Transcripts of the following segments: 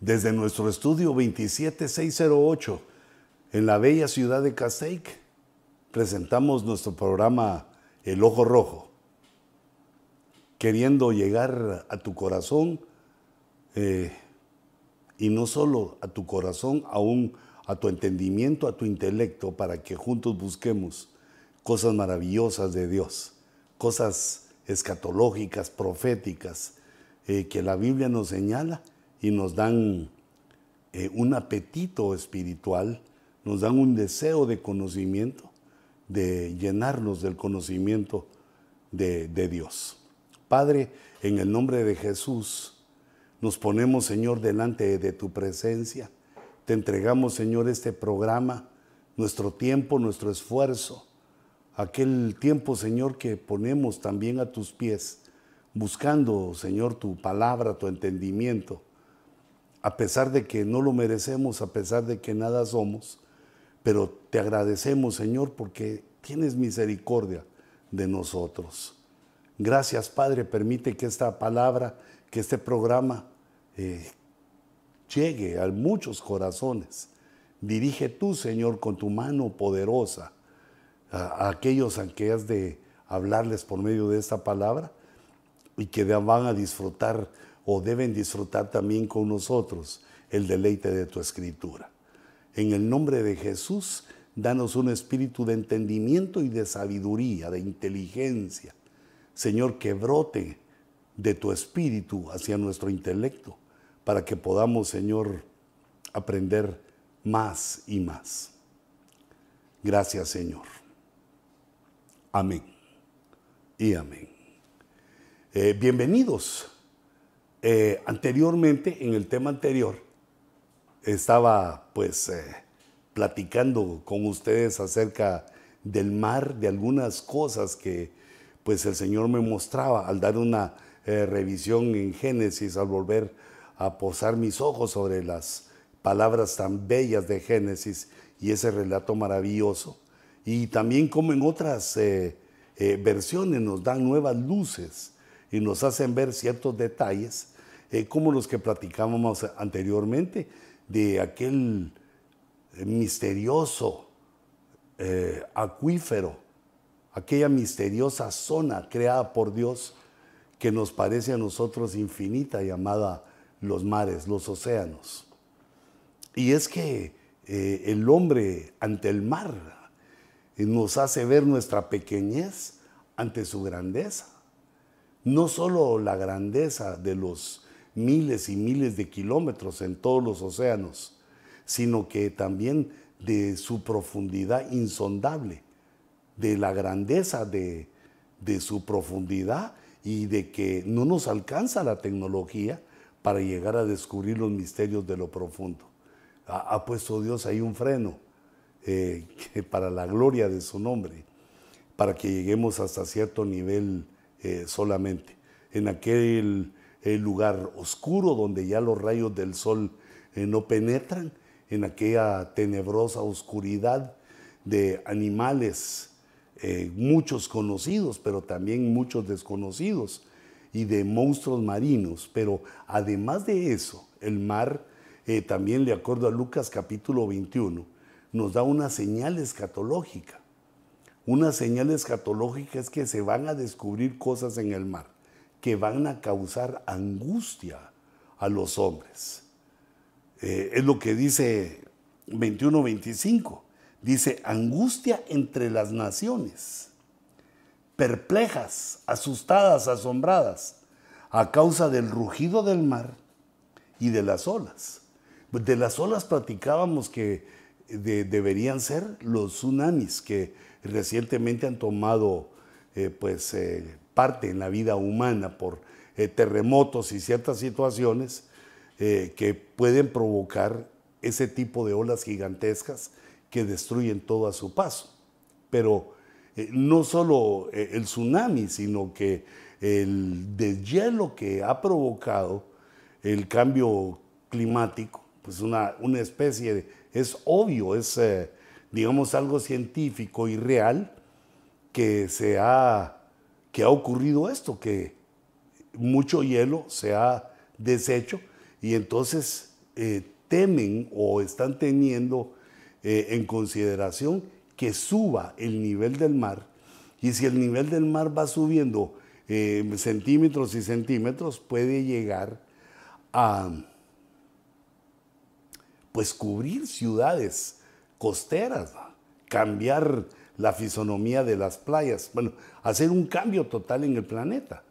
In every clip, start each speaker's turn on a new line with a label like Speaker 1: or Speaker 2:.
Speaker 1: desde nuestro estudio 27608 en la bella ciudad de Castaic, presentamos nuestro programa El Ojo Rojo, queriendo llegar a tu corazón eh, y no solo a tu corazón, aún a tu entendimiento, a tu intelecto, para que juntos busquemos cosas maravillosas de Dios, cosas escatológicas, proféticas, eh, que la Biblia nos señala y nos dan eh, un apetito espiritual, nos dan un deseo de conocimiento, de llenarnos del conocimiento de, de Dios. Padre, en el nombre de Jesús, nos ponemos, Señor, delante de tu presencia. Te entregamos, Señor, este programa, nuestro tiempo, nuestro esfuerzo, aquel tiempo, Señor, que ponemos también a tus pies, buscando, Señor, tu palabra, tu entendimiento a pesar de que no lo merecemos, a pesar de que nada somos, pero te agradecemos, Señor, porque tienes misericordia de nosotros. Gracias, Padre, permite que esta palabra, que este programa eh, llegue a muchos corazones. Dirige tú, Señor, con tu mano poderosa a, aquellos a que has de hablarles por medio de esta palabra y que van a disfrutar o deben disfrutar también con nosotros el deleite de tu escritura. En el nombre de Jesús, danos un espíritu de entendimiento y de sabiduría, de inteligencia. Señor, que brote de tu espíritu hacia nuestro intelecto, para que podamos, Señor, aprender más y más. Gracias, Señor. Amén. Y amén. Eh, bienvenidos eh, anteriormente, en el tema anterior, estaba pues eh, platicando con ustedes acerca del mar, de algunas cosas que pues el Señor me mostraba al dar una eh, revisión en Génesis, al volver a posar mis ojos sobre las palabras tan bellas de Génesis y ese relato maravilloso. Y también como en otras versiones nos dan nuevas luces y nos hacen ver ciertos detalles eh, como los que platicábamos anteriormente, de aquel eh, misterioso eh, acuífero, aquella misteriosa zona creada por Dios que nos parece a nosotros infinita, llamada los mares, los océanos. Y es que el hombre ante el mar nos hace ver nuestra pequeñez ante su grandeza. No solo la grandeza de los miles y miles de kilómetros en todos los océanos, sino que también de su profundidad insondable, de la grandeza de, su profundidad y de que no nos alcanza la tecnología para llegar a descubrir los misterios de lo profundo. Ha, puesto Dios ahí un freno eh, para la gloria de su nombre, para que lleguemos hasta cierto nivel eh, solamente. En aquel el lugar oscuro donde ya los rayos del sol eh, no penetran, en aquella tenebrosa oscuridad de animales, eh, muchos conocidos, pero también muchos desconocidos, y de monstruos marinos. Pero además de eso, el mar, eh, también de acuerdo a Lucas capítulo 21, nos da una señal escatológica. Una señal escatológica es que se van a descubrir cosas en el mar que van a causar angustia a los hombres. Eh, es lo que dice 21-25. Dice, angustia entre las naciones, perplejas, asustadas, asombradas, a causa del rugido del mar y de las olas. De las olas platicábamos que deberían ser los tsunamis que recientemente han tomado eh, pues, eh, parte en la vida humana por eh, terremotos y ciertas situaciones eh, que pueden provocar ese tipo de olas gigantescas que destruyen todo a su paso. Pero eh, no solo el tsunami, sino que el deshielo que ha provocado el cambio climático, pues una, una especie de, es obvio, es digamos algo científico y real que se ha que ha ocurrido esto, que mucho hielo se ha deshecho y entonces eh, temen o están teniendo eh, en consideración que suba el nivel del mar. Y si el nivel del mar va subiendo eh, centímetros y centímetros, puede llegar a pues cubrir ciudades costeras, cambiar la fisonomía de las playas, bueno, hacer un cambio total en el planeta.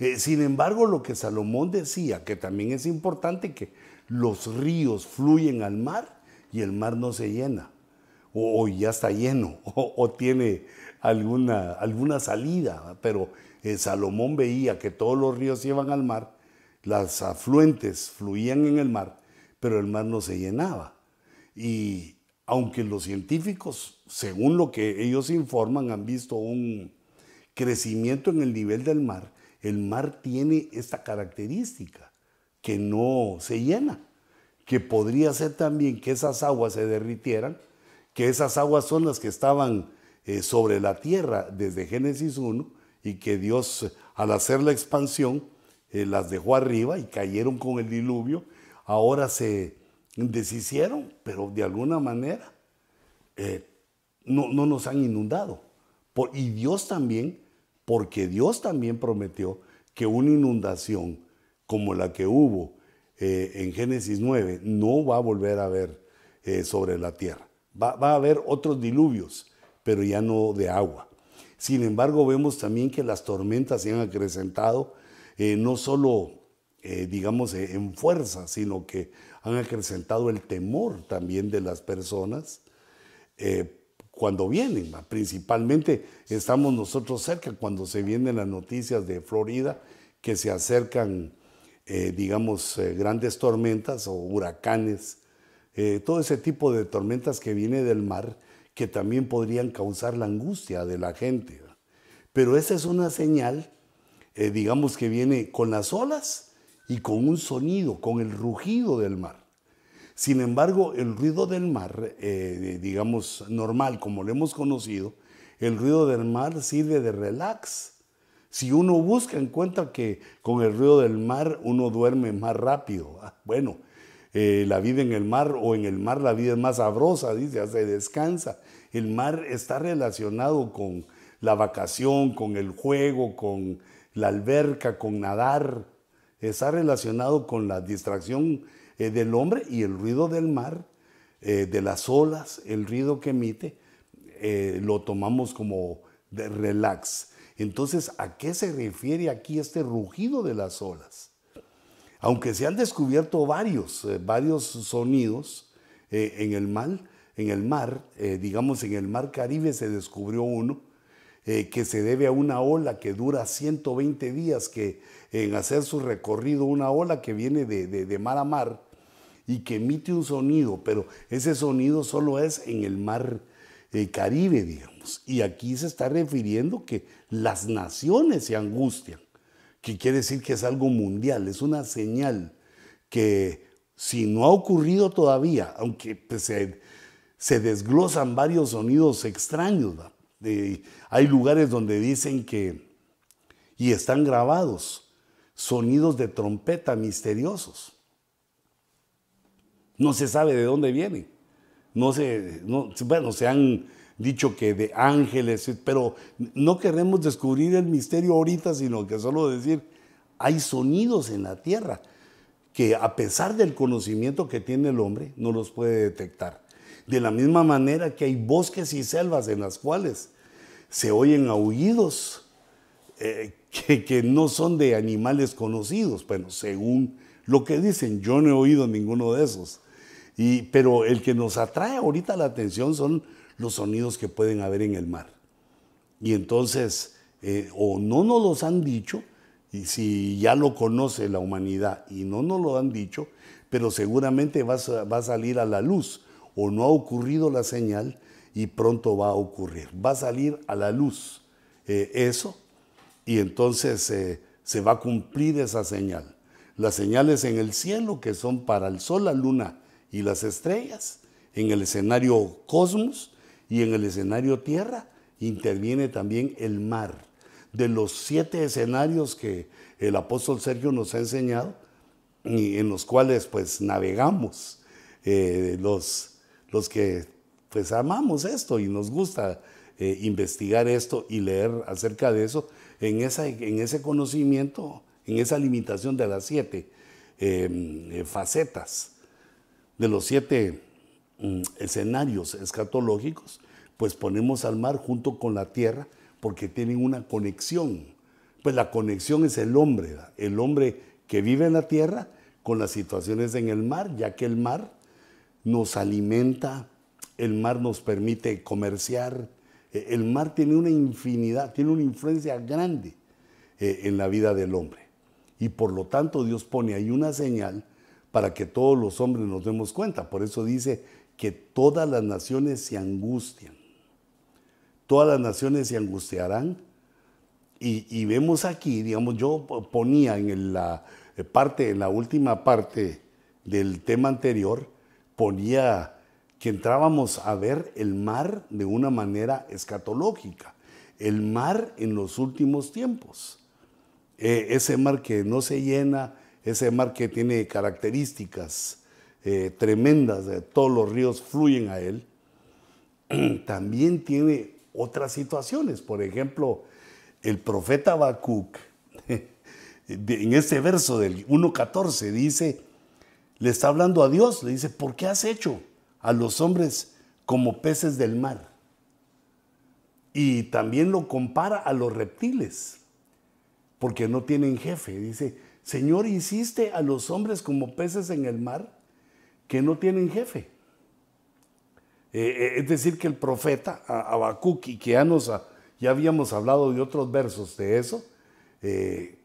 Speaker 1: Eh, sin embargo, lo que Salomón decía, que también es importante que los ríos fluyen al mar y el mar no se llena, o, ya está lleno, o, tiene alguna, alguna salida, pero eh, Salomón veía que todos los ríos iban al mar, las afluentes fluían en el mar, pero el mar no se llenaba. Y aunque los científicos, según lo que ellos informan, han visto un crecimiento en el nivel del mar, el mar tiene esta característica, que no se llena, que podría ser también que esas aguas se derritieran, que esas aguas son las que estaban eh, sobre la tierra desde Génesis 1 y que Dios al hacer la expansión eh, las dejó arriba y cayeron con el diluvio, ahora se deshicieron, pero de alguna manera eh, no, no, nos han inundado. y Dios también porque Dios también prometió que una inundación como la que hubo eh, en Génesis 9 no va a volver a haber eh, sobre la tierra. Va, a haber otros diluvios, pero ya no de agua. Sin embargo, vemos también que las tormentas se han acrecentado, no solo, digamos, en fuerza, sino que han acrecentado el temor también de las personas cuando vienen. Principalmente estamos nosotros cerca cuando se vienen las noticias de Florida que se acercan, eh, digamos, eh, grandes tormentas o huracanes, eh, todo ese tipo de tormentas que viene del mar que también podrían causar la angustia de la gente. Pero esa es una señal, digamos, que viene con las olas y con un sonido, con el rugido del mar. Sin embargo, el ruido del mar, eh, digamos, normal, como lo hemos conocido, el ruido del mar sirve de relax. Si uno busca, encuentra que con el ruido del mar uno duerme más rápido. Ah, bueno, eh, la vida en el mar o en el mar la vida es más sabrosa, dice, se descansa. El mar está relacionado con la vacación, con el juego, con la alberca, con nadar. Está relacionado con la distracción eh, del hombre y el ruido del mar, eh, de las olas, el ruido que emite, eh, lo tomamos como de relax. Entonces, ¿a qué se refiere aquí este rugido de las olas? Aunque se han descubierto varios, varios sonidos en el mar, en el mar digamos en el mar Caribe se descubrió uno, que se debe a una ola que dura 120 días, que en hacer su recorrido, una ola que viene de, mar a mar y que emite un sonido, pero ese sonido solo es en el mar eh, Caribe, digamos. Y aquí se está refiriendo que las naciones se angustian, que quiere decir que es algo mundial, es una señal que si no ha ocurrido todavía, aunque pues, se, desglosan varios sonidos extraños, hay lugares donde dicen que, y están grabados, sonidos de trompeta misteriosos. No se sabe de dónde vienen. No se, bueno, se han dicho que de ángeles, pero no queremos descubrir el misterio ahorita, sino que solo decir, hay sonidos en la tierra que a pesar del conocimiento que tiene el hombre, no los puede detectar. De la misma manera que hay bosques y selvas en las cuales se oyen aullidos eh, que, no son de animales conocidos, bueno, según lo que dicen, yo no he oído ninguno de esos. Y, pero el que nos atrae ahorita la atención son los sonidos que pueden haber en el mar. Y entonces, eh, o no nos los han dicho, y si ya lo conoce la humanidad y no nos lo han dicho, pero seguramente va va a salir a la luz, o no ha ocurrido la señal y pronto va a ocurrir. Va a salir a la luz eh, eso y entonces eh, se va a cumplir esa señal. Las señales en el cielo que son para el sol, la luna y las estrellas, en el escenario cosmos y en el escenario tierra interviene también el mar. De los siete escenarios que el apóstol Sergio nos ha enseñado, en los cuales pues navegamos eh, los, los que pues amamos esto y nos gusta eh, investigar esto y leer acerca de eso, en, esa, en ese conocimiento, en esa limitación de las siete em, facetas, de los siete mm, escenarios escatológicos, pues ponemos al mar junto con la tierra porque tienen una conexión. Pues la conexión es el hombre, el hombre que vive en la tierra con las situaciones en el mar, ya que el mar nos alimenta, el mar nos permite comerciar, e, el mar tiene una infinidad, tiene una influencia grande eh, en la vida del hombre. Y por lo tanto Dios pone ahí una señal para que todos los hombres nos demos cuenta. Por eso dice que todas las naciones se angustian. Todas las naciones se angustiarán. Y, vemos aquí, digamos, yo ponía en la eh, parte, en la última parte del tema anterior, ponía que entrábamos a ver el mar de una manera escatológica, el mar en los últimos tiempos, eh, ese mar que no se llena, ese mar que tiene características eh, tremendas, todos los ríos fluyen a él, también tiene otras situaciones. Por ejemplo, el profeta Habacuc, en este verso del 1.14, dice, le está hablando a Dios, le dice, ¿por qué has hecho a los hombres como peces del mar? Y también lo compara a los reptiles, porque no tienen jefe. Dice, Señor, hiciste a los hombres como peces en el mar que no tienen jefe. Eh, eh, es decir, que el profeta Habacuc, que ya, nos, ya habíamos hablado de otros versos de eso, eh,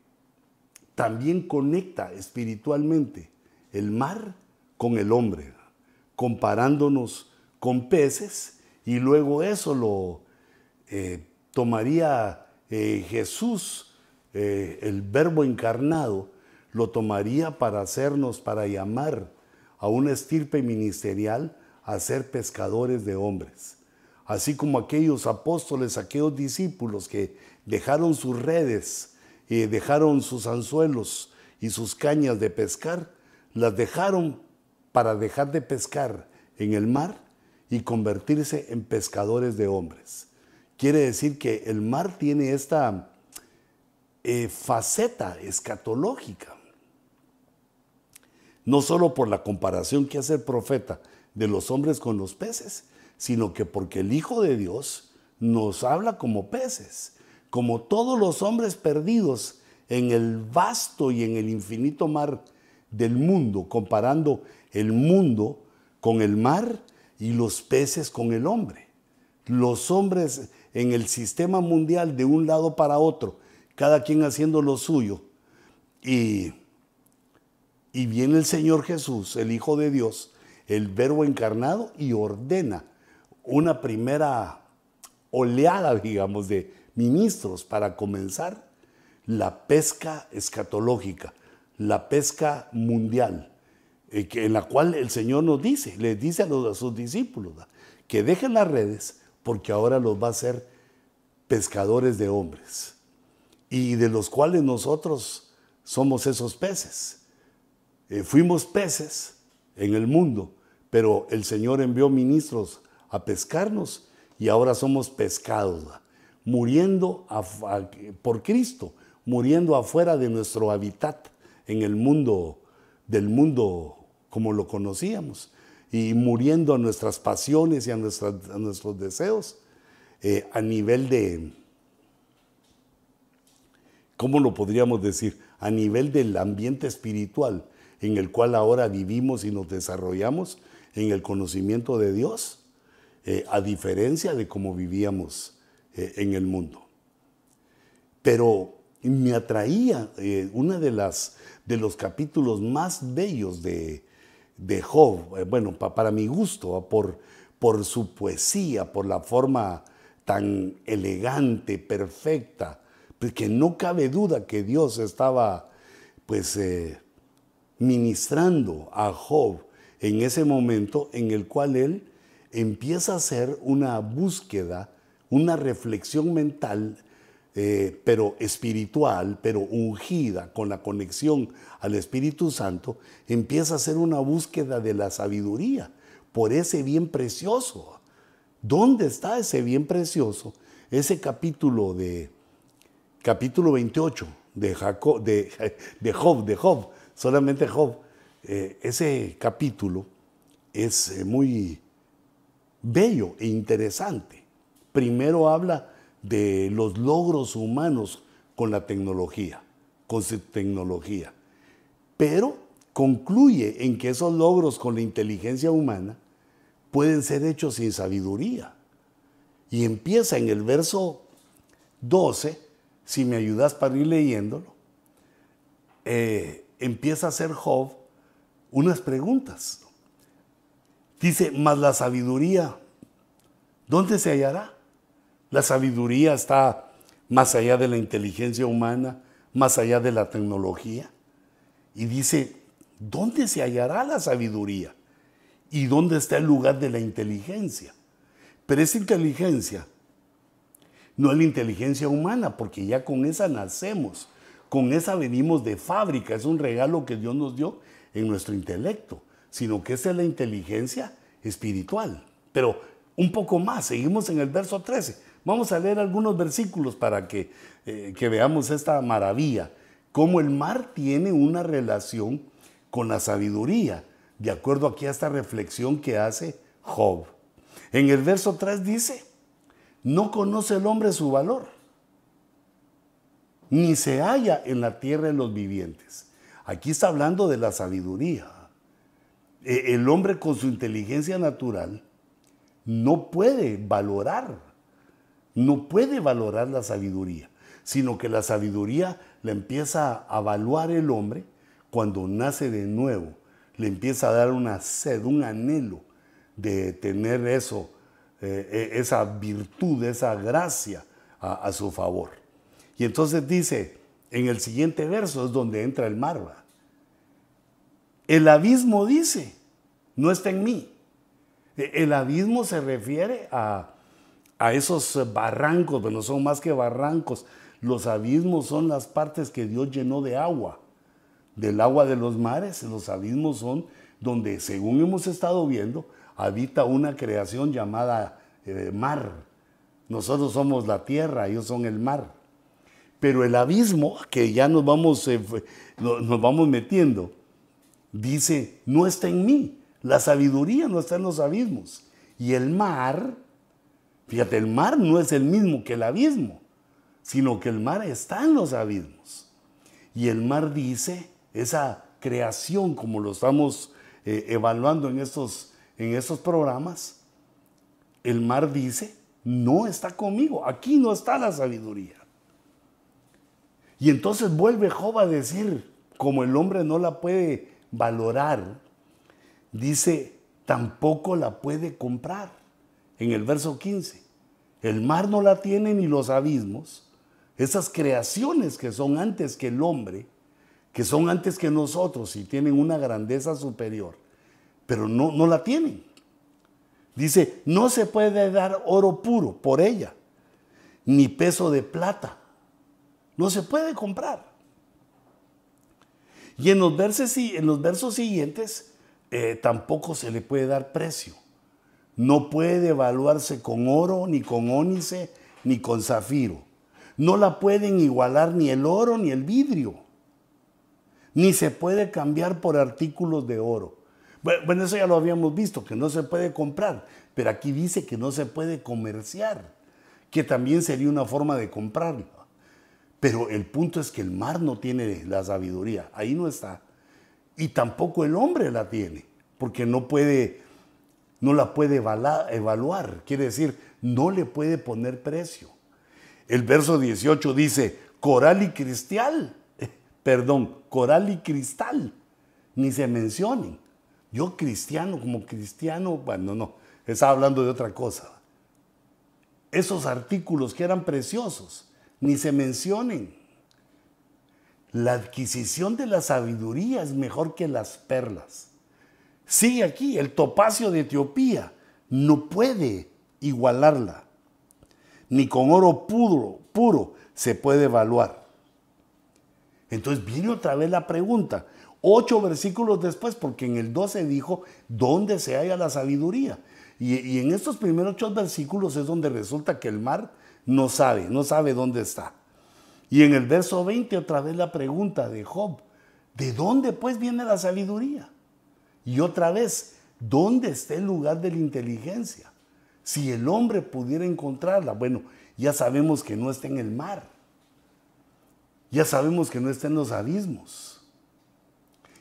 Speaker 1: también conecta espiritualmente el mar con el hombre, comparándonos con peces, y luego eso lo tomaría Jesús eh, el verbo encarnado lo tomaría para hacernos, para llamar a una estirpe ministerial a ser pescadores de hombres. Así como aquellos apóstoles, aquellos discípulos que dejaron sus redes, dejaron sus anzuelos y sus cañas de pescar, las dejaron para dejar de pescar en el mar y convertirse en pescadores de hombres. Quiere decir que el mar tiene esta eh, faceta escatológica. No solo por la comparación que hace el profeta de los hombres con los peces, sino que porque el Hijo de Dios nos habla como peces, como todos los hombres perdidos en el vasto y en el infinito mar del mundo, comparando el mundo con el mar y los peces con el hombre. Los hombres en el sistema mundial de un lado para otro, cada quien haciendo lo suyo. Y, y viene el Señor Jesús, el Hijo de Dios, el Verbo encarnado, y ordena una primera oleada, digamos, de ministros para comenzar la pesca escatológica, la pesca mundial, eh, en la cual el Señor nos dice, les dice a, los, sus discípulos, que dejen las redes porque ahora los va a hacer pescadores de hombres y de los cuales nosotros somos esos peces. Eh, fuimos peces en el mundo, pero el Señor envió ministros a pescarnos y ahora somos pescados, muriendo por Cristo, muriendo afuera de nuestro hábitat en el mundo, del mundo como lo conocíamos, y muriendo a nuestras pasiones y a, nuestros deseos eh, a nivel de, ¿cómo lo podríamos decir? A nivel del ambiente espiritual en el cual ahora vivimos y nos desarrollamos en el conocimiento de Dios, eh, a diferencia de cómo vivíamos eh, en el mundo. Pero me atraía eh, uno de, las, de los capítulos más bellos de, de Job, bueno, para mi gusto, por, por su poesía, por la forma tan elegante, perfecta, porque no cabe duda que Dios estaba pues eh, ministrando a Job en ese momento en el cual él empieza a hacer una búsqueda, una reflexión mental eh, pero espiritual, pero ungida con la conexión al Espíritu Santo, empieza a hacer una búsqueda de la sabiduría por ese bien precioso. ¿Dónde está ese bien precioso? Ese capítulo de capítulo 28 de, Jacob, de, Job, de Job, solamente Job. Eh, ese capítulo es eh, muy bello e interesante. Primero habla de los logros humanos con la tecnología, con su tecnología. Pero concluye en que esos logros con la inteligencia humana pueden ser hechos sin sabiduría. Y empieza en el verso 12, si me ayudas para ir leyéndolo, eh, empieza a hacer Job unas preguntas. Dice, mas la sabiduría, ¿dónde se hallará? La sabiduría está más allá de la inteligencia humana, más allá de la tecnología. Y dice, ¿dónde se hallará la sabiduría? ¿Y dónde está el lugar de la inteligencia? Pero esa inteligencia no es la inteligencia humana, porque ya con esa nacemos, con esa venimos de fábrica, es un regalo que Dios nos dio en nuestro intelecto, sino que esa es la inteligencia espiritual. Pero un poco más, seguimos en el verso 13. Vamos a leer algunos versículos para que, eh, que veamos esta maravilla, cómo el mar tiene una relación con la sabiduría, de acuerdo aquí a esta reflexión que hace Job. En el verso 3 dice, no conoce el hombre su valor, ni se halla en la tierra de los vivientes. Aquí está hablando de la sabiduría. E, el hombre con su inteligencia natural no puede valorar no puede valorar la sabiduría, sino que la sabiduría la empieza a evaluar el hombre cuando nace de nuevo, le empieza a dar una sed, un anhelo de tener eso, eh, e, esa virtud, esa gracia a, su favor. Y entonces dice, en el siguiente verso es donde entra el mar. El abismo dice, no está en mí. E, el abismo se refiere a, a esos barrancos, pero no son más que barrancos. Los abismos son las partes que Dios llenó de agua, del agua de los mares. Los abismos son donde, según hemos estado viendo, habita una creación llamada eh, mar. Nosotros somos la tierra, ellos son el mar. Pero el abismo, que ya nos vamos, eh, nos vamos metiendo, dice, no está en mí. La sabiduría no está en los abismos. Y el mar Fíjate, el mar no es el mismo que el abismo, sino que el mar está en los abismos. Y el mar dice, esa creación, como lo estamos eh, evaluando en estos, en estos programas, el mar dice, no está conmigo, aquí no está la sabiduría. Y entonces vuelve Job a decir, como el hombre no la puede valorar, dice, tampoco la puede comprar en el verso 15. El mar no la tiene ni los abismos. Esas creaciones que son antes que el hombre, que son antes que nosotros y tienen una grandeza superior, pero no, no la tienen. Dice, no se puede dar oro puro por ella, ni peso de plata. No se puede comprar. Y en los versos, en los versos siguientes eh, tampoco se le puede dar precio no puede evaluarse con oro, ni con ónice, ni con zafiro. No la pueden igualar ni el oro ni el vidrio. Ni se puede cambiar por artículos de oro. Bueno, eso ya lo habíamos visto, que no se puede comprar, pero aquí dice que no se puede comerciar, que también sería una forma de comprarlo. Pero el punto es que el mar no tiene la sabiduría, ahí no está. Y tampoco el hombre la tiene, porque no puede no la puede evaluar, quiere decir, no le puede poner precio. El verso 18 dice, coral y cristal, perdón, coral y cristal, ni se mencionen. Yo cristiano, como cristiano, bueno, no, está hablando de otra cosa. Esos artículos que eran preciosos, ni se mencionen. La adquisición de la sabiduría es mejor que las perlas. Sigue aquí, el topacio de Etiopía no puede igualarla, ni con oro puro, puro se puede evaluar. Entonces viene otra vez la pregunta, ocho versículos después, porque en el 12 dijo, ¿dónde se halla la sabiduría? Y, y, en estos primeros ocho versículos es donde resulta que el mar no sabe, no sabe dónde está. Y en el verso 20 otra vez la pregunta de Job, ¿de dónde pues viene la sabiduría? Y otra vez, ¿dónde está el lugar de la inteligencia? Si el hombre pudiera encontrarla, bueno, ya sabemos que no está en el mar. Ya sabemos que no está en los abismos.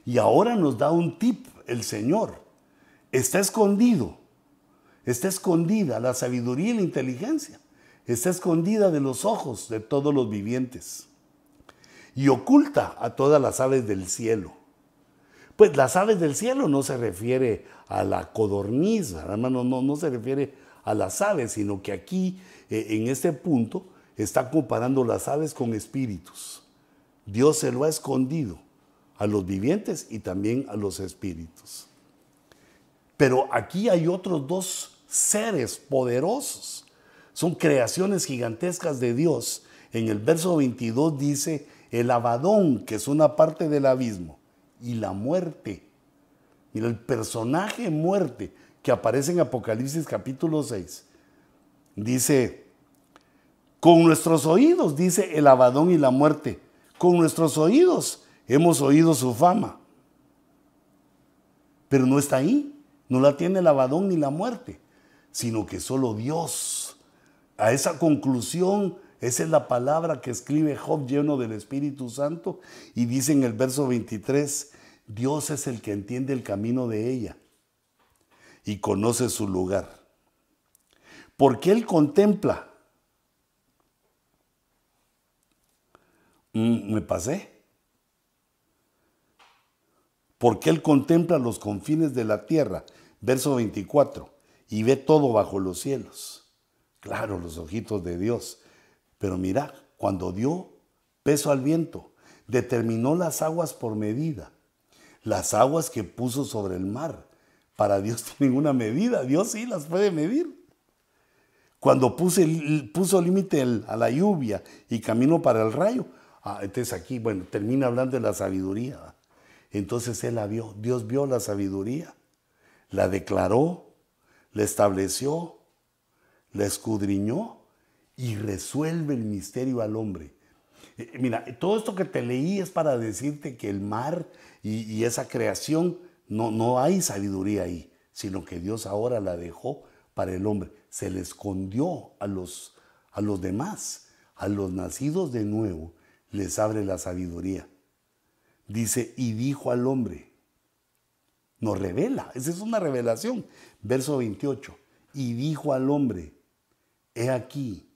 Speaker 1: Y ahora nos da un tip el Señor. Está escondido. Está escondida la sabiduría y la inteligencia está escondida de los ojos de todos los vivientes y oculta a todas las aves del cielo. Pues las aves del cielo no se refiere a la codorniz, hermano, no, no se refiere a las aves, sino que aquí, eh, en este punto, está comparando las aves con espíritus. Dios se lo ha escondido a los vivientes y también a los espíritus. Pero aquí hay otros dos seres poderosos son creaciones gigantescas de Dios. En el verso 22 dice el abadón, que es una parte del abismo, y la muerte. Mira, el personaje muerte que aparece en Apocalipsis capítulo 6. Dice, con nuestros oídos, dice el abadón y la muerte, con nuestros oídos hemos oído su fama. Pero no está ahí, no la tiene el abadón ni la muerte, sino que solo Dios a esa conclusión, esa es la palabra que escribe Job lleno del Espíritu Santo y dice en el verso 23, Dios es el que entiende el camino de ella y conoce su lugar. Porque Él contempla. Mm, me pasé. Porque Él contempla los confines de la tierra, verso 24, y ve todo bajo los cielos. Claro, los ojitos de Dios. Pero mira, cuando dio peso al viento, determinó las aguas por medida, las aguas que puso sobre el mar. Para Dios tienen una medida, Dios sí las puede medir. Cuando puso límite a la lluvia y camino para el rayo, ah, entonces aquí, bueno, termina hablando de la sabiduría. Entonces él la vio, Dios vio la sabiduría, la declaró, la estableció, la escudriñó y resuelve el misterio al hombre. Eh, mira, todo esto que te leí es para decirte que el mar y, esa creación, no, no hay sabiduría ahí, sino que Dios ahora la dejó para el hombre. Se le escondió a los, a los demás, a los nacidos de nuevo, les abre la sabiduría. Dice, y dijo al hombre, nos revela, esa es una revelación. Verso 28, y dijo al hombre, He aquí,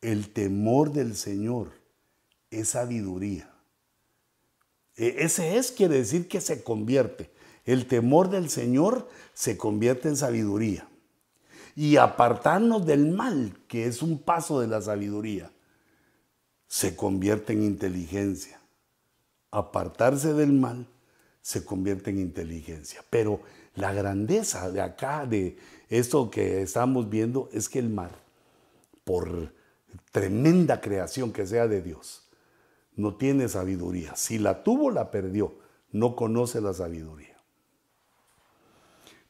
Speaker 1: el temor del Señor es sabiduría. E, ese es, quiere decir que se convierte. El temor del Señor se convierte en sabiduría. Y apartarnos del mal, que es un paso de la sabiduría, se convierte en inteligencia. Apartarse del mal se convierte en inteligencia. Pero la grandeza de acá, de esto que estamos viendo, es que el mar por tremenda creación que sea de Dios, no tiene sabiduría. Si la tuvo, la perdió. No conoce la sabiduría.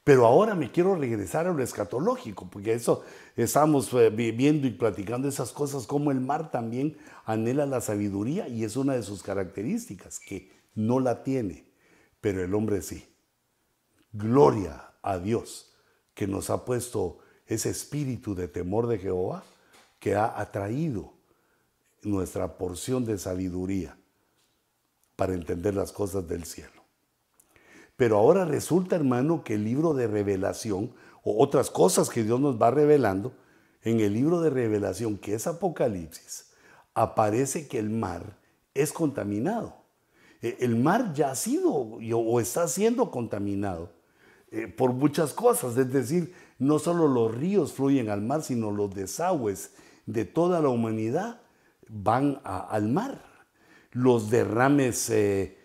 Speaker 1: Pero ahora me quiero regresar a lo escatológico, porque eso estamos eh, viendo y platicando esas cosas, como el mar también anhela la sabiduría y es una de sus características, que no la tiene, pero el hombre sí. Gloria a Dios que nos ha puesto ese espíritu de temor de Jehová que ha atraído nuestra porción de sabiduría para entender las cosas del cielo. Pero ahora resulta, hermano, que el libro de revelación, o otras cosas que Dios nos va revelando, en el libro de revelación, que es Apocalipsis, aparece que el mar es contaminado. E, el mar ya ha sido o está siendo contaminado eh, por muchas cosas, es decir, no solo los ríos fluyen al mar, sino los desagües de toda la humanidad van al mar. Los derrames eh,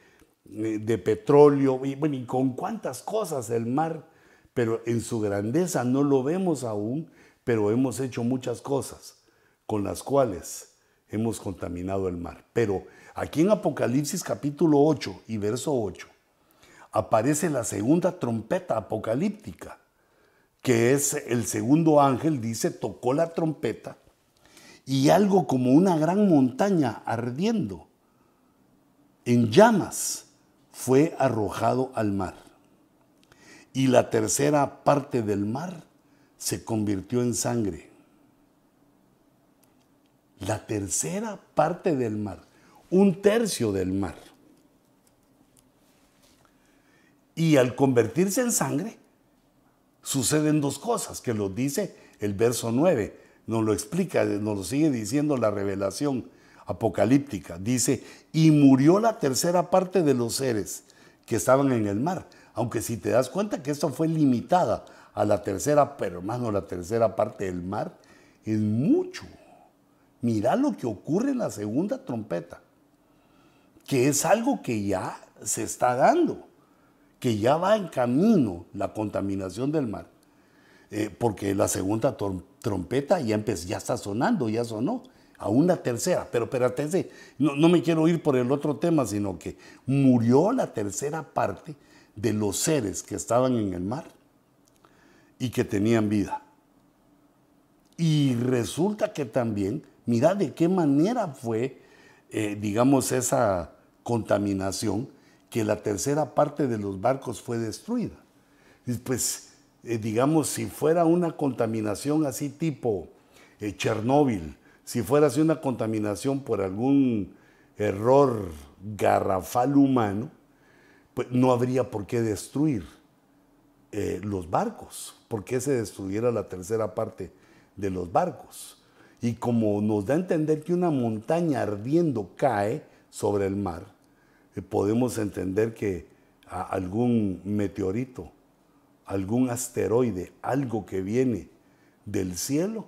Speaker 1: de petróleo, y, bueno, y con cuántas cosas el mar, pero en su grandeza no lo vemos aún, pero hemos hecho muchas cosas con las cuales hemos contaminado el mar. Pero aquí en Apocalipsis capítulo 8 y verso 8 aparece la segunda trompeta apocalíptica, que es el segundo ángel, dice, tocó la trompeta y algo como una gran montaña ardiendo en llamas fue arrojado al mar. Y la tercera parte del mar se convirtió en sangre. La tercera parte del mar, un tercio del mar. Y al convertirse en sangre, suceden dos cosas, que lo dice el verso 9, nos lo explica, nos lo sigue diciendo la revelación apocalíptica. Dice, y murió la tercera parte de los seres que estaban en el mar. Aunque si te das cuenta que esto fue limitada a la tercera, pero hermano, la tercera parte del mar es mucho. Mira lo que ocurre en la segunda trompeta, que es algo que ya se está dando, que ya va en camino la contaminación del mar, eh, porque la segunda trompeta ya, ya está sonando, ya sonó a una tercera, pero espérate, no, no me quiero ir por el otro tema, sino que murió la tercera parte de los seres que estaban en el mar y que tenían vida. Y resulta que también, mira de qué manera fue, eh, digamos, esa contaminación, que la tercera parte de los barcos fue destruida. Pues, eh, digamos, si fuera una contaminación así tipo eh, Chernóbil, si fuera así una contaminación por algún error garrafal humano, pues no habría por qué destruir eh, los barcos, por qué se destruyera la tercera parte de los barcos. Y como nos da a entender que una montaña ardiendo cae sobre el mar, eh, podemos entender que algún meteorito, algún asteroide, algo que viene del cielo,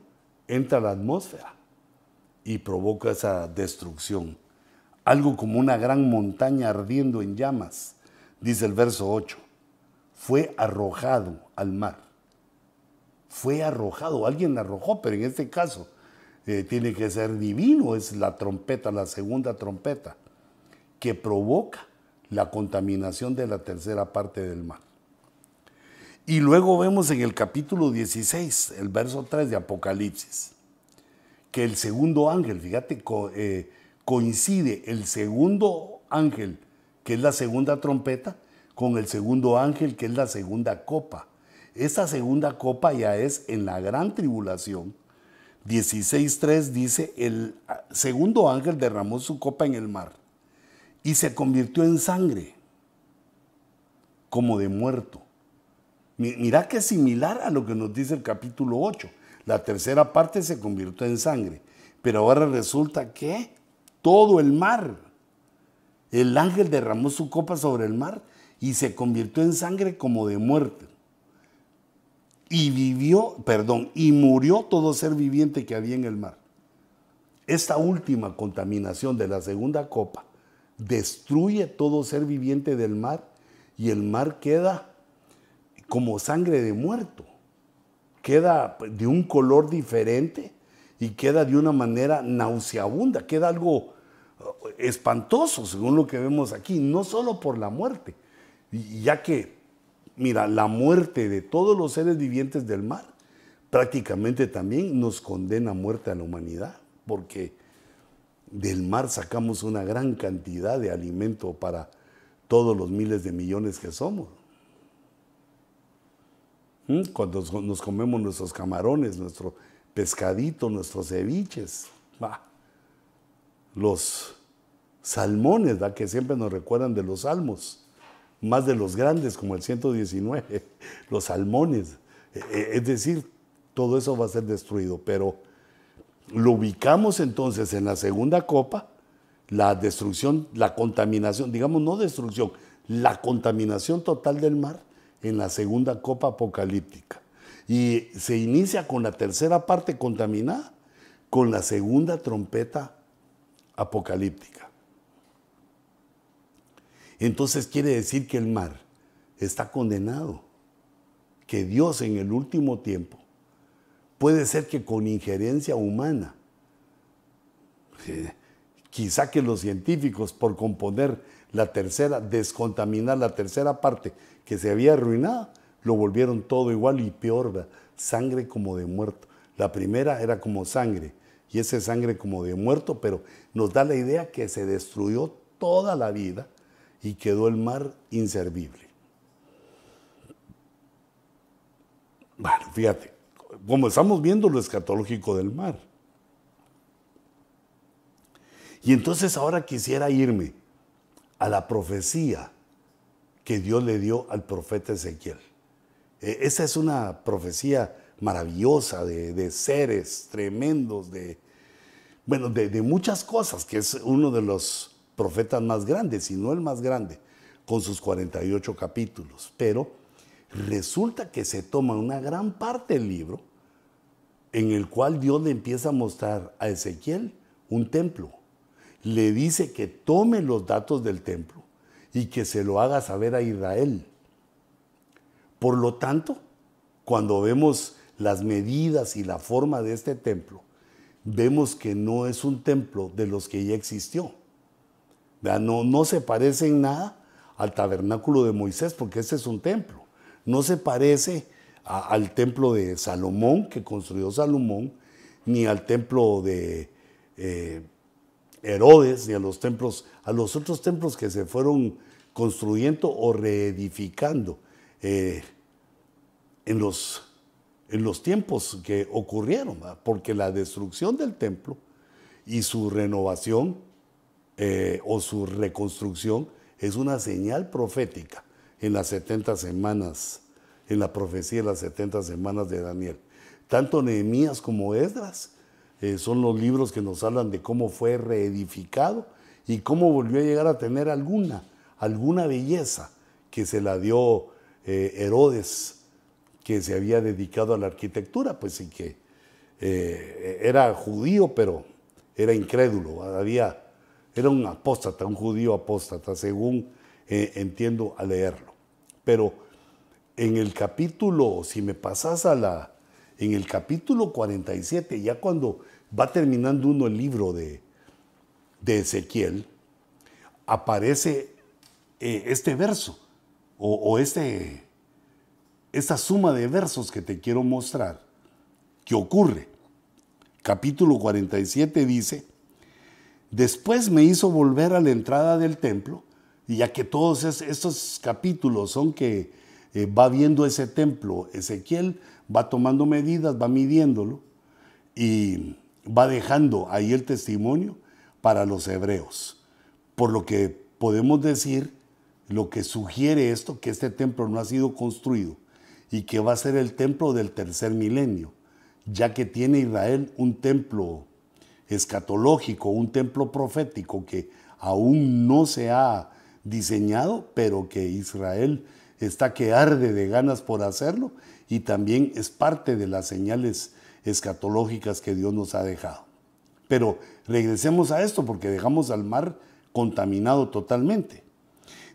Speaker 1: entra a la atmósfera y provoca esa destrucción. Algo como una gran montaña ardiendo en llamas, dice el verso 8. Fue arrojado al mar. Fue arrojado, alguien arrojó, pero en este caso eh, tiene que ser divino, es la trompeta, la segunda trompeta, que provoca la contaminación de la tercera parte del mar. Y luego vemos en el capítulo 16, el verso 3 de Apocalipsis, que el segundo ángel, fíjate, eh, coincide el segundo ángel, que es la segunda trompeta, con el segundo ángel, que es la segunda copa. Esta segunda copa ya es en la gran tribulación. 16.3 dice, el segundo ángel derramó su copa en el mar y se convirtió en sangre, como de muerto. Mira que es similar a lo que nos dice el capítulo 8. La tercera parte se convirtió en sangre. Pero ahora resulta que todo el mar, el ángel derramó su copa sobre el mar y se convirtió en sangre como de muerte. Y vivió, perdón, y murió todo ser viviente que había en el mar. Esta última contaminación de la segunda copa destruye todo ser viviente del mar y el mar queda como sangre de muerto queda de un color diferente y queda de una manera nauseabunda, queda algo uh, espantoso según lo que vemos aquí, no solo por la muerte, ya que, mira, la muerte de todos los seres vivientes del mar prácticamente también nos condena a muerte a la humanidad, porque del mar sacamos una gran cantidad de alimento para todos los miles de millones que somos. Cuando nos comemos nuestros camarones, nuestro pescadito, nuestros ceviches, los salmones, que siempre nos recuerdan de los salmos, más de los grandes como el 119, los salmones. E, e, es decir, todo eso va a ser destruido, pero lo ubicamos entonces en la segunda copa, la destrucción, la contaminación, digamos no destrucción, la contaminación total del mar en la segunda copa apocalíptica. Y se inicia con la tercera parte contaminada, con la segunda trompeta apocalíptica. Entonces quiere decir que el mar está condenado, que Dios en el último tiempo puede ser que con injerencia humana, quizá que los científicos por componer la tercera, descontaminar la tercera parte que se había arruinado, lo volvieron todo igual y peor, sangre como de muerto. La primera era como sangre y ese sangre como de muerto, pero nos da la idea que se destruyó toda la vida y quedó el mar inservible. Bueno, fíjate, como estamos viendo lo escatológico del mar. Y entonces ahora quisiera irme a la profecía que Dios le dio al profeta Ezequiel. E, esa es una profecía maravillosa de, seres tremendos, de, bueno, de, muchas cosas, que es uno de los profetas más grandes, si no el más grande, con sus 48 capítulos. Pero resulta que se toma una gran parte del libro en el cual Dios le empieza a mostrar a Ezequiel un templo. Le dice que tome los datos del templo y que se lo haga saber a Israel. Por lo tanto, cuando vemos las medidas y la forma de este templo, vemos que no es un templo de los que ya existió. No, no se parece en nada al tabernáculo de Moisés, porque ese es un templo. No se parece al templo de Salomón, que construyó Salomón, ni al templo de eh, Herodes, ni a los templos, a los otros templos que se fueron construyendo o reedificando eh, en los en los tiempos que ocurrieron, porque la destrucción del templo y su renovación eh, o su reconstrucción es una señal profética en las 70 semanas, en la profecía de las 70 semanas de Daniel. Tanto Nehemías como Esdras eh, son los libros que nos hablan de cómo fue reedificado y cómo volvió a llegar a tener alguna, alguna belleza que se la dio eh, Herodes que se había dedicado a la arquitectura, pues sí que eh, era judío, pero era incrédulo, había, era un apóstata, un judío apóstata, según entiendo a leerlo. Pero en el capítulo, si me pasas a la, en el capítulo 47, ya cuando va terminando uno el libro de, de Ezequiel, aparece eh, este verso o, este esta suma de versos que te quiero mostrar, que ocurre. Capítulo 47 dice, después me hizo volver a la entrada del templo, y ya que todos estos capítulos son que eh, va viendo ese templo, Ezequiel va tomando medidas, va midiéndolo, y va dejando ahí el testimonio para los hebreos. Por lo que podemos decir, lo que sugiere esto, que este templo no ha sido construido y que va a ser el templo del tercer milenio, ya que tiene Israel un templo escatológico, un templo profético que aún no se ha diseñado, pero que Israel está que arde de ganas por hacerlo y también es parte de las señales escatológicas que Dios nos ha dejado. Pero regresemos a esto porque dejamos al mar contaminado totalmente.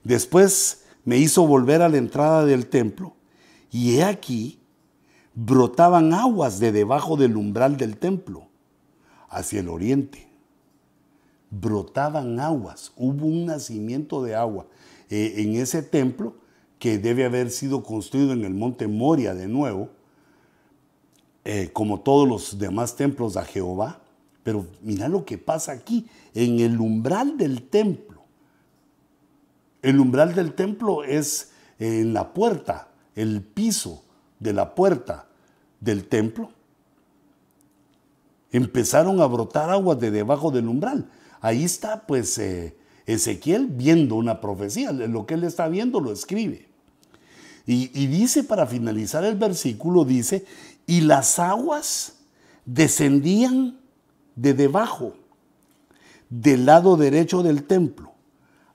Speaker 1: Después me hizo volver a la entrada del templo y he aquí, brotaban aguas de debajo del umbral del templo, hacia el oriente. Brotaban aguas, hubo un nacimiento de agua eh, en ese templo que debe haber sido construido en el monte Moria de nuevo, eh, como todos los demás templos a Jehová. Pero mira lo que pasa aquí, en el umbral del templo. El umbral del templo es en la puerta, el piso de la puerta del templo, empezaron a brotar aguas de debajo del umbral. Ahí está pues eh, Ezequiel viendo una profecía, lo que él está viendo lo escribe. Y, dice para finalizar el versículo, dice, y las aguas descendían de debajo, del lado derecho del templo,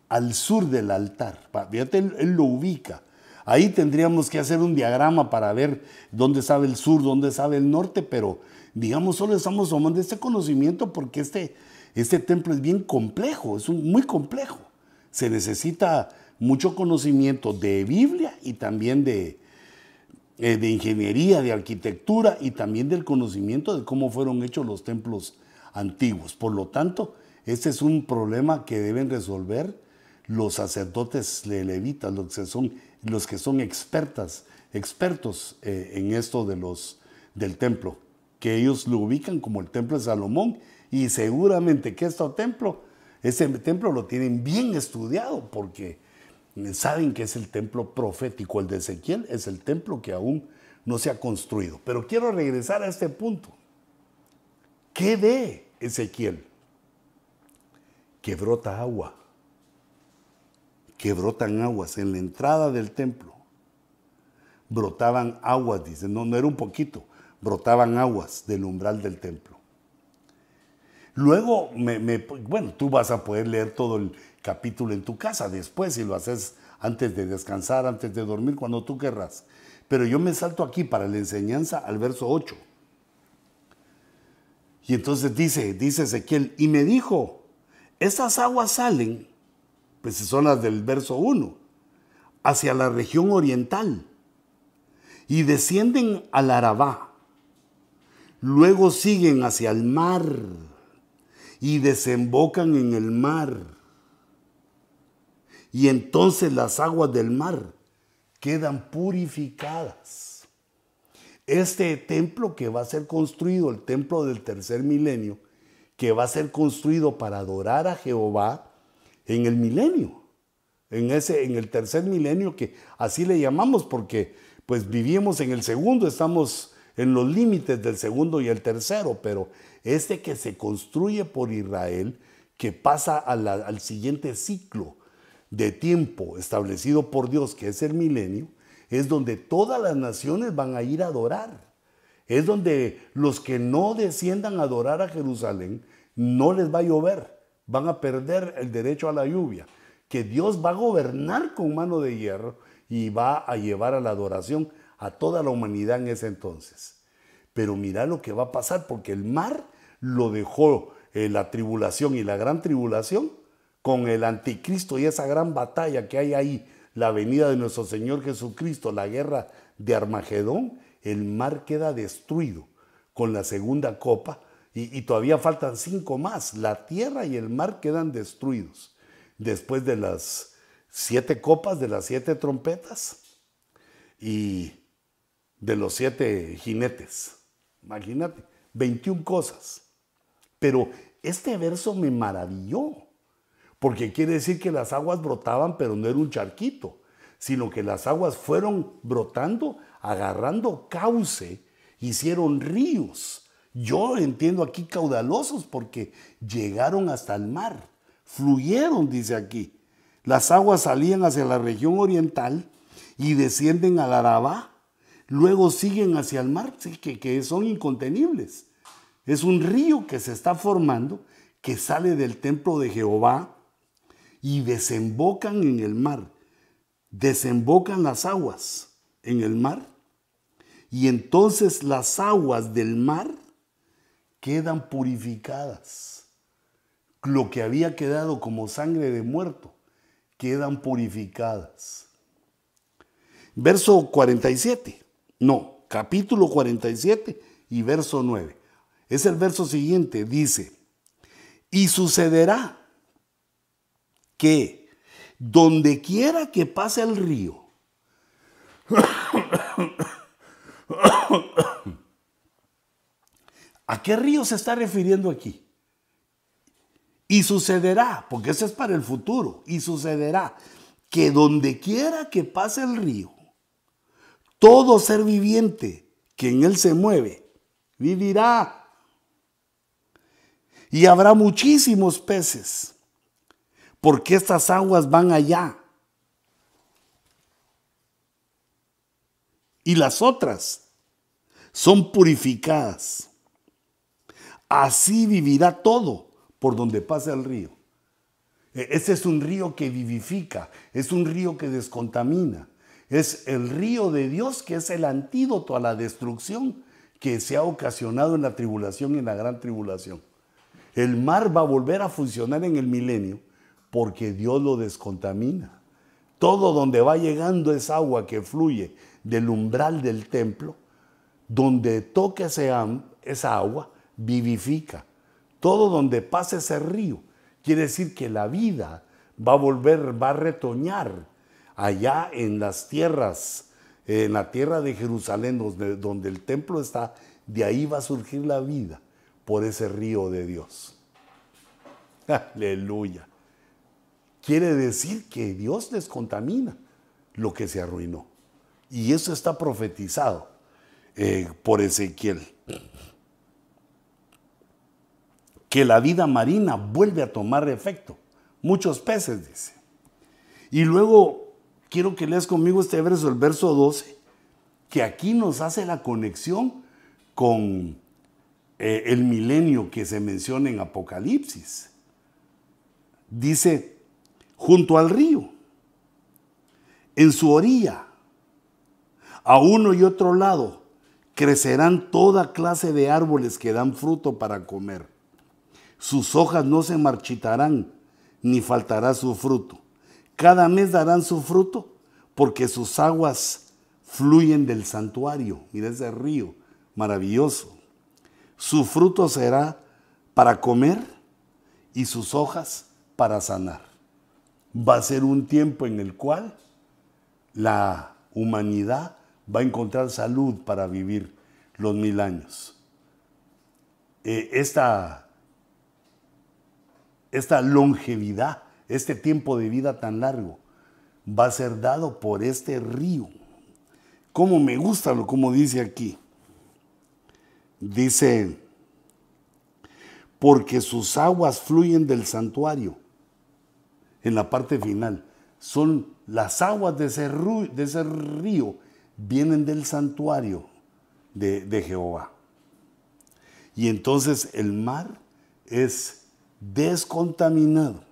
Speaker 1: al sur del altar. Fíjate, él, lo ubica. Ahí tendríamos que hacer un diagrama para ver dónde sabe el sur, dónde sabe el norte, pero digamos, solo estamos tomando este conocimiento porque este, este templo es bien complejo, es muy complejo. Se necesita mucho conocimiento de Biblia y también de, eh, de ingeniería, de arquitectura y también del conocimiento de cómo fueron hechos los templos antiguos. Por lo tanto, este es un problema que deben resolver los sacerdotes levitas, los que son, los que son expertas, expertos eh, en esto de los, del templo, que ellos lo ubican como el templo de Salomón y seguramente que este templo, ese templo lo tienen bien estudiado porque saben que es el templo profético, el de Ezequiel es el templo que aún no se ha construido. Pero quiero regresar a este punto. ¿Qué ve Ezequiel? Que brota agua, que brotan aguas en la entrada del templo. Brotaban aguas, dice, no, no era un poquito, brotaban aguas del umbral del templo. Luego, bueno, tú vas a poder leer todo el capítulo en tu casa después, si lo haces antes de descansar, antes de dormir, cuando tú querrás. Pero yo me salto aquí para la enseñanza al verso 8. Y entonces dice, dice Ezequiel, y me dijo, esas aguas salen, pues son las del verso 1, hacia la región oriental y descienden al Arabá. Luego siguen hacia el mar y desembocan en el mar. Y entonces las aguas del mar quedan purificadas. Este templo que va a ser construido, el templo del tercer milenio, que va a ser construido para adorar a Jehová en el milenio, en, ese, en el tercer milenio, que así le llamamos porque pues vivimos en el segundo, estamos en los límites del segundo y el tercero, pero este que se construye por Israel, que pasa al siguiente ciclo de tiempo establecido por Dios, que es el milenio, es donde todas las naciones van a ir a adorar. Es donde los que no desciendan a adorar a Jerusalén, no les va a llover, van a perder el derecho a la lluvia, que Dios va a gobernar con mano de hierro y va a llevar a la adoración a toda la humanidad en ese entonces. Pero mira lo que va a pasar, porque el mar lo dejó eh, la tribulación y la gran tribulación con el anticristo y esa gran batalla que hay ahí, la venida de nuestro Señor Jesucristo, la guerra de Armagedón, el mar queda destruido con la segunda copa y, todavía faltan cinco más. La tierra y el mar quedan destruidos después de las siete copas, de las siete trompetas y de los siete jinetes. Imagínate, 21 cosas. Pero este verso me maravilló, porque quiere decir que las aguas brotaban, pero no era un charquito, sino que las aguas fueron brotando, agarrando cauce, hicieron ríos. Yo entiendo aquí caudalosos porque llegaron hasta el mar, fluyeron, dice aquí. Las aguas salían hacia la región oriental y descienden al Arabá, luego siguen hacia el mar, que, que son incontenibles. Es un río que se está formando, que sale del templo de Jehová y desembocan en el mar. Desembocan las aguas en el mar y entonces las aguas del mar quedan purificadas. Lo que había quedado como sangre de muerto, quedan purificadas. Verso 47, no, capítulo 47 y verso 9. Es el verso siguiente, dice, y sucederá que donde quiera que pase el río, ¿a qué río se está refiriendo aquí? Y sucederá, porque eso es para el futuro, y sucederá que donde quiera que pase el río, todo ser viviente que en él se mueve, vivirá y habrá muchísimos peces, porque estas aguas van allá. Y las otras son purificadas. Así vivirá todo por donde pasa el río. E, ese es un río que vivifica, es un río que descontamina. Es el río de Dios que es el antídoto a la destrucción que se ha ocasionado en la tribulación y en la gran tribulación. El mar va a volver a funcionar en el milenio porque Dios lo descontamina. Todo donde va llegando esa agua que fluye del umbral del templo, donde toque esa agua, vivifica. todo donde pase ese río. Quiere decir que la vida va a volver, va a retoñar allá en las tierras, en la tierra de Jerusalén, donde, donde el templo está, de ahí va a surgir la vida por ese río de Dios. Aleluya. Quiere decir que Dios descontamina lo que se arruinó. Y eso está profetizado eh, por Ezequiel. Que la vida marina vuelve a tomar efecto. Muchos peces, dice. Y luego quiero que leas conmigo este verso, el verso 12, que aquí nos hace la conexión con eh, el milenio que se menciona en Apocalipsis. Dice, junto al río, en su orilla, a uno y otro lado, crecerán toda clase de árboles que dan fruto para comer. Sus hojas no se marchitarán, ni faltará su fruto. Cada mes darán su fruto, porque sus aguas fluyen del santuario. Mira ese río maravilloso. Su fruto será para comer y sus hojas para sanar. Va a ser un tiempo en el cual la humanidad va a encontrar salud para vivir los mil años. Eh, esta, esta longevidad, este tiempo de vida tan largo, va a ser dado por este río. Como me gusta lo como dice aquí. Dice, porque sus aguas fluyen del santuario, en la parte final. Son las aguas de ese, río, vienen del santuario de, Jehová. Y entonces el mar es descontaminado,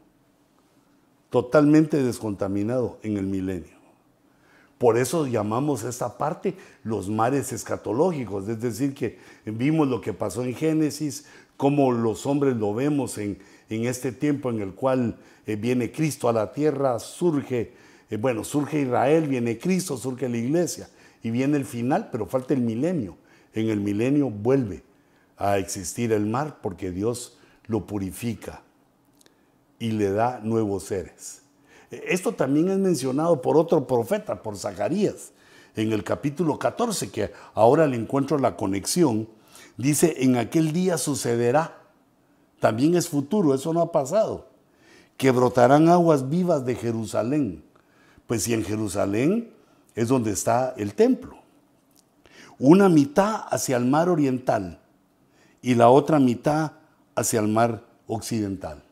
Speaker 1: totalmente descontaminado en el milenio. Por eso llamamos esta parte los mares escatológicos, es decir, que vimos lo que pasó en Génesis, cómo los hombres lo vemos en, este tiempo en el cual eh, viene Cristo a la tierra, surge, eh, bueno, surge Israel, viene Cristo, surge la iglesia y viene el final, pero falta el milenio. En el milenio vuelve a existir el mar porque Dios lo purifica y le da nuevos seres. Esto también es mencionado por otro profeta, por Zacarías, en el capítulo 14, que ahora le encuentro la conexión. Dice, en aquel día sucederá, también es futuro, eso no ha pasado, que brotarán aguas vivas de Jerusalén. Pues si en Jerusalén es donde está el templo. Una mitad hacia el mar oriental y la otra mitad hacia el mar occidental.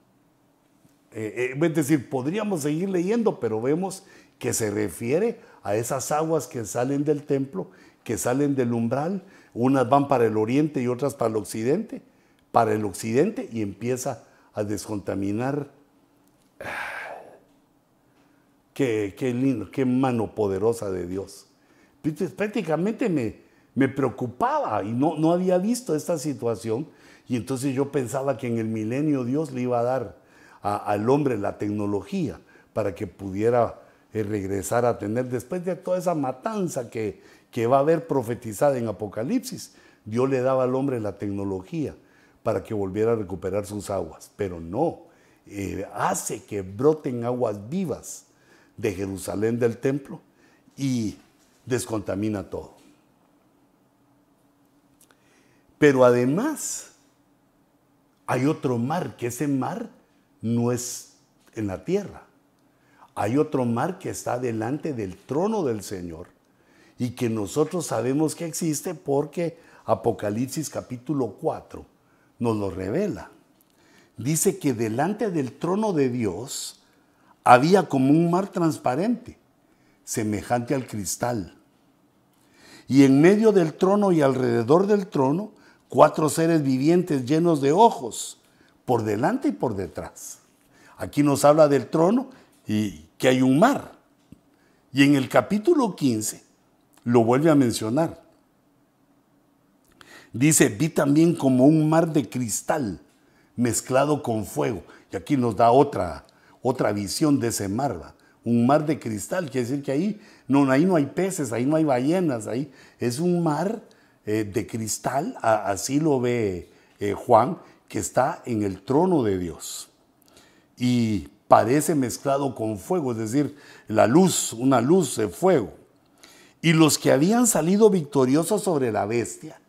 Speaker 1: Eh, eh, es decir, podríamos seguir leyendo, pero vemos que se refiere a esas aguas que salen del templo, que salen del umbral, unas van para el oriente y otras para el occidente, para el occidente y empieza a descontaminar. Qué, lindo, qué mano poderosa de Dios. Prácticamente me, me preocupaba y no, no había visto esta situación y entonces yo pensaba que en el milenio Dios le iba a dar al hombre la tecnología para que pudiera eh, regresar a tener, después de toda esa matanza que, que va a haber profetizada en Apocalipsis, Dios le daba al hombre la tecnología para que volviera a recuperar sus aguas, pero no, eh, hace que broten aguas vivas de Jerusalén del templo y descontamina todo. Pero además hay otro mar, que ese mar no es en la tierra. Hay otro mar que está delante del trono del Señor y que nosotros sabemos que existe porque Apocalipsis capítulo 4 nos lo revela. Dice que delante del trono de Dios había como un mar transparente, semejante al cristal. Y en medio del trono y alrededor del trono, cuatro seres vivientes llenos de ojos por delante y por detrás. Aquí nos habla del trono y que hay un mar. Y en el capítulo 15 lo vuelve a mencionar. Dice, vi también como un mar de cristal mezclado con fuego. Y aquí nos da otra, otra visión de ese mar. Un mar de cristal, quiere decir que ahí no, ahí no hay peces, ahí no hay ballenas, ahí es un mar eh, de cristal, así lo ve eh, Juan, que está en el trono de Dios. Y parece mezclado con fuego, es decir, la luz, una luz de fuego. Y los que habían salido victoriosos sobre la bestia,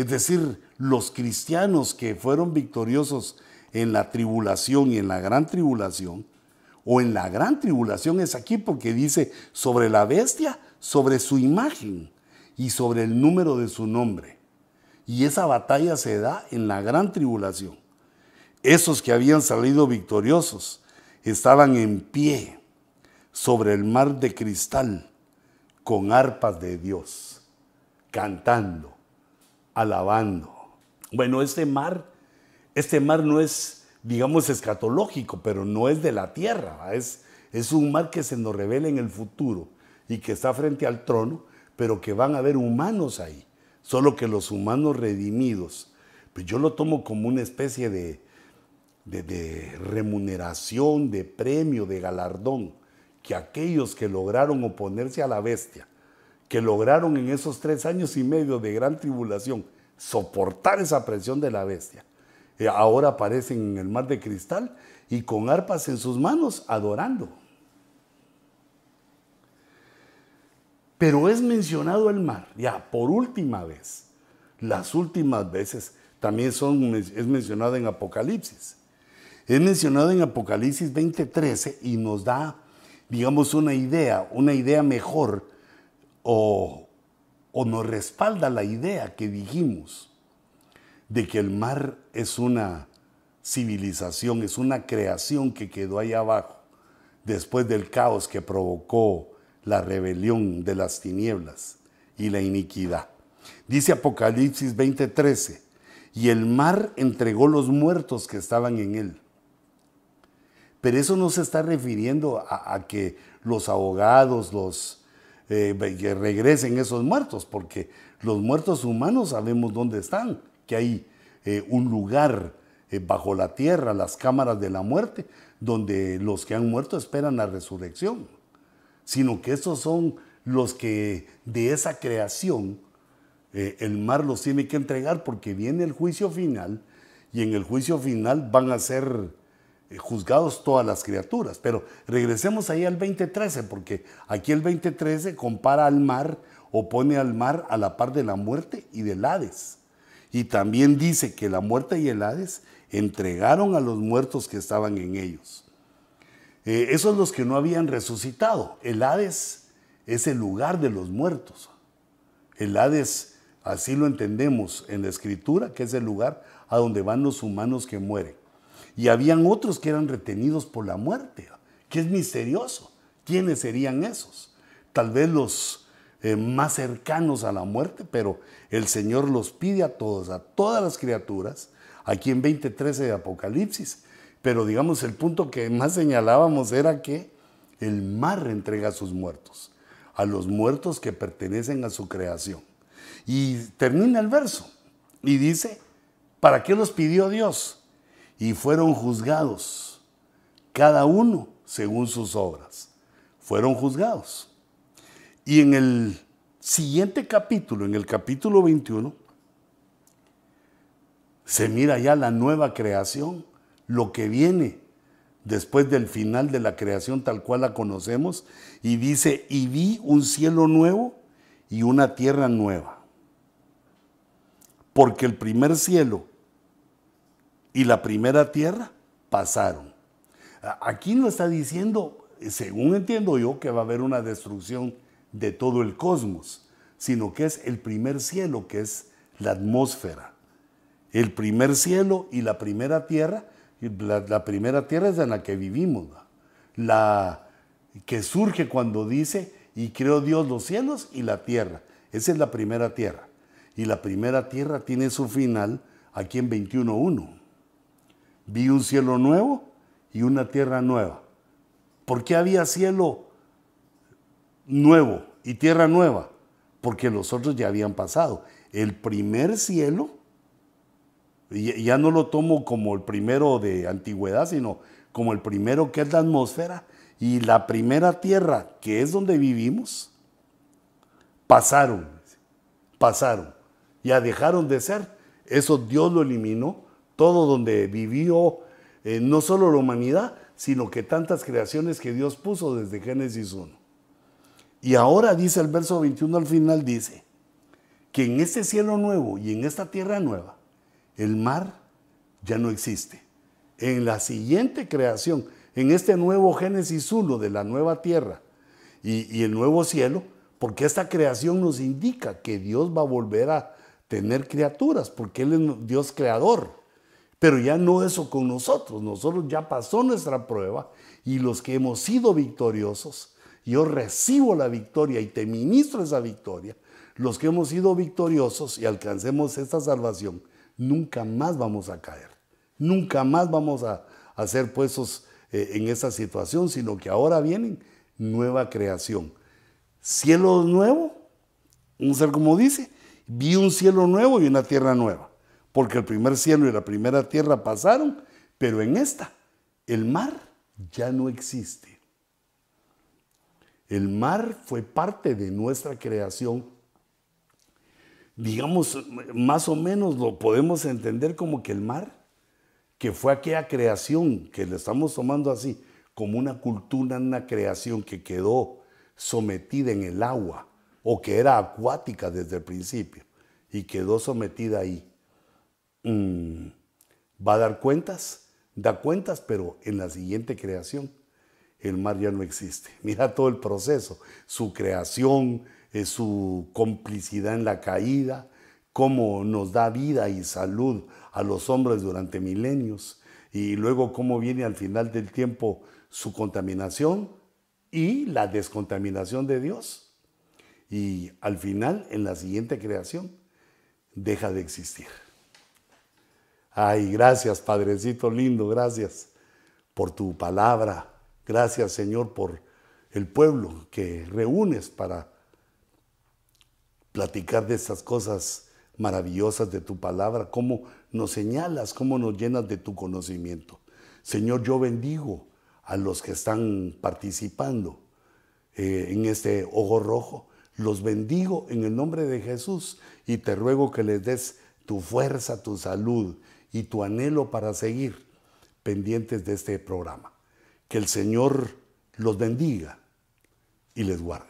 Speaker 1: es decir, los cristianos que fueron victoriosos en la tribulación y en la gran tribulación, o en la gran tribulación es aquí porque dice sobre la bestia, sobre su imagen y sobre el número de su nombre. Y esa batalla se da en la gran tribulación. Esos que habían salido victoriosos estaban en pie sobre el mar de cristal con arpas de Dios, cantando, alabando. Bueno, este mar, este mar no es, digamos, escatológico, pero no es de la tierra, es, es un mar que se nos revela en el futuro y que está frente al trono, pero que van a haber humanos ahí, solo que los humanos redimidos, pues yo lo tomo como una especie de, de, remuneración, de premio, de galardón, que aquellos que lograron oponerse a la bestia, que lograron en esos tres años y medio de gran tribulación soportar esa presión de la bestia, eh, ahora aparecen en el mar de cristal y con arpas en sus manos adorando. Pero es mencionado el mar, ya por última vez. Las últimas veces también son, es mencionado en Apocalipsis. Es mencionado en Apocalipsis 20:13 y nos da, digamos, una idea, una idea mejor o, o nos respalda la idea que dijimos de que el mar es una civilización, es una creación que quedó ahí abajo después del caos que provocó la rebelión de las tinieblas y la iniquidad. Dice Apocalipsis 20:13, y el mar entregó los muertos que estaban en él pero eso no se está refiriendo a, que los abogados, los eh, que regresen esos muertos, porque los muertos humanos sabemos dónde están, que hay eh, un lugar eh, bajo la tierra, las cámaras de la muerte, donde los que han muerto esperan la resurrección, sino que esos son los que de esa creación el mar los tiene que entregar porque viene el juicio final y en el juicio final van a ser juzgados todas las criaturas. Pero regresemos ahí al 2013, porque aquí el 2013 compara al mar o pone al mar a la par de la muerte y del Hades. Y también dice que la muerte y el Hades entregaron a los muertos que estaban en ellos. Eh, esos los que no habían resucitado. El Hades es el lugar de los muertos. El Hades, así lo entendemos en la escritura, que es el lugar a donde van los humanos que mueren. Y habían otros que eran retenidos por la muerte, que es misterioso. ¿Quiénes serían esos? Tal vez los eh, más cercanos a la muerte, pero el Señor los pide a todos, a todas las criaturas, aquí en 2013 de Apocalipsis. Pero digamos, el punto que más señalábamos era que el mar entrega a sus muertos, a los muertos que pertenecen a su creación. Y termina el verso y dice, ¿para qué los pidió Dios? Y fueron juzgados, cada uno según sus obras. Fueron juzgados. Y en el siguiente capítulo, en el capítulo 21, se mira ya la nueva creación, lo que viene después del final de la creación tal cual la conocemos, y dice, y vi un cielo nuevo y una tierra nueva. Porque el primer cielo y la primera tierra pasaron. Aquí no está diciendo, según entiendo yo, que va a haber una destrucción de todo el cosmos, sino que es el primer cielo, que es la atmósfera. El primer cielo y la primera tierra, la, primera tierra es en la que vivimos, la que surge cuando dice, y creó Dios los cielos y la tierra. Esa es la primera tierra. Y la primera tierra tiene su final aquí en 21.1 vi un cielo nuevo y una tierra nueva. ¿Por qué había cielo nuevo y tierra nueva? Porque los otros ya habían pasado. El primer cielo, ya no lo tomo como el primero de antigüedad, sino como el primero que es la atmósfera, y la primera tierra, que es donde vivimos, pasaron, pasaron, ya dejaron de ser. Eso Dios lo eliminó todo donde vivió eh, no solo la humanidad, sino que tantas creaciones que Dios puso desde Génesis 1. Y ahora dice el verso 21 al final, dice, que en este cielo nuevo y en esta tierra nueva, el mar ya no existe. En la siguiente creación, en este nuevo Génesis 1 de la nueva tierra y, y el nuevo cielo, porque esta creación nos indica que Dios va a volver a tener criaturas, porque Él es Dios creador. Pero ya no eso con nosotros, nosotros ya pasó nuestra prueba y los que hemos sido victoriosos, yo recibo la victoria y te ministro esa victoria, los que hemos sido victoriosos y alcancemos esta salvación, nunca más vamos a caer, nunca más vamos a, ser puestos eh, en esa situación, sino que ahora vienen nueva creación. Cielo nuevo, un ser como dice, vi un cielo nuevo y una tierra nueva porque el primer cielo y la primera tierra pasaron, pero en esta, el mar ya no existe. El mar fue parte de nuestra creación. Digamos, más o menos lo podemos entender como que el mar, que fue aquella creación que le estamos tomando así, como una cultura, una creación que quedó sometida en el agua o que era acuática desde el principio y quedó sometida ahí. Mm, va a dar cuentas, da cuentas, pero en la siguiente creación el mar ya no existe. Mira todo el proceso, su creación, eh, su complicidad en la caída, cómo nos da vida y salud a los hombres durante milenios y luego cómo viene al final del tiempo su contaminación y la descontaminación de Dios. Y al final, en la siguiente creación, deja de existir. Ay, gracias, Padrecito lindo, gracias por tu palabra. Gracias, Señor, por el pueblo que reúnes para platicar de estas cosas maravillosas de tu palabra, cómo nos señalas, cómo nos llenas de tu conocimiento. Señor, yo bendigo a los que están participando eh, en este ojo rojo. Los bendigo en el nombre de Jesús y te ruego que les des tu fuerza, tu salud y tu anhelo para seguir pendientes de este programa. Que el Señor los bendiga y les guarde.